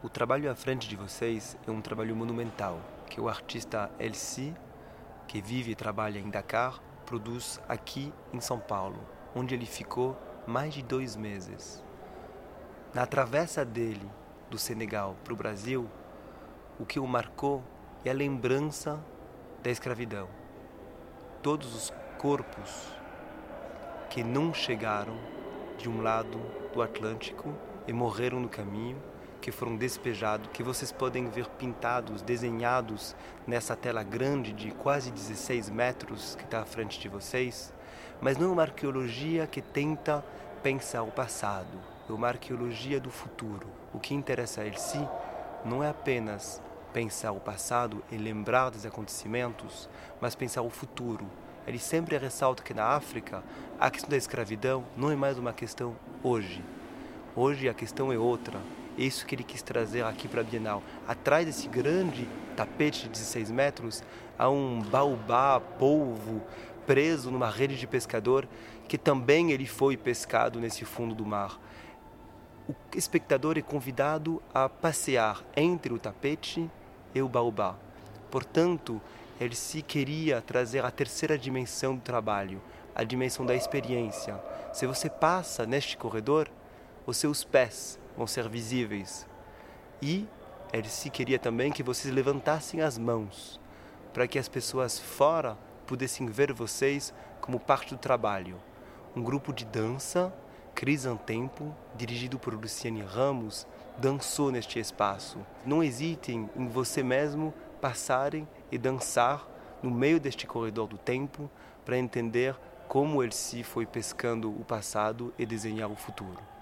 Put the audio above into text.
O trabalho à frente de vocês é um trabalho monumental que o artista Elsie, que vive e trabalha em Dakar, produz aqui em São Paulo, onde ele ficou mais de dois meses. Na travessa dele do Senegal para o Brasil, o que o marcou é a lembrança da escravidão. Todos os corpos que não chegaram de um lado do Atlântico e morreram no caminho, que foram despejados, que vocês podem ver pintados, desenhados nessa tela grande de quase 16 metros que está à frente de vocês, mas não é uma arqueologia que tenta pensar o passado, é uma arqueologia do futuro. O que interessa a ele si não é apenas pensar o passado e lembrar dos acontecimentos, mas pensar o futuro. Ele sempre ressalta que na África a questão da escravidão não é mais uma questão hoje. Hoje a questão é outra. É isso que ele quis trazer aqui para a Bienal. Atrás desse grande tapete de 16 metros, há um baobá, polvo, preso numa rede de pescador, que também ele foi pescado nesse fundo do mar. O espectador é convidado a passear entre o tapete e o baobá. Portanto, ele se queria trazer a terceira dimensão do trabalho, a dimensão da experiência. Se você passa neste corredor, os seus pés vão ser visíveis. E ele se queria também que vocês levantassem as mãos, para que as pessoas fora pudessem ver vocês como parte do trabalho. Um grupo de dança, Crisantempo, dirigido por Luciane Ramos, dançou neste espaço. Não hesitem em você mesmo passarem e dançar no meio deste corredor do tempo para entender como ele se foi pescando o passado e desenhar o futuro.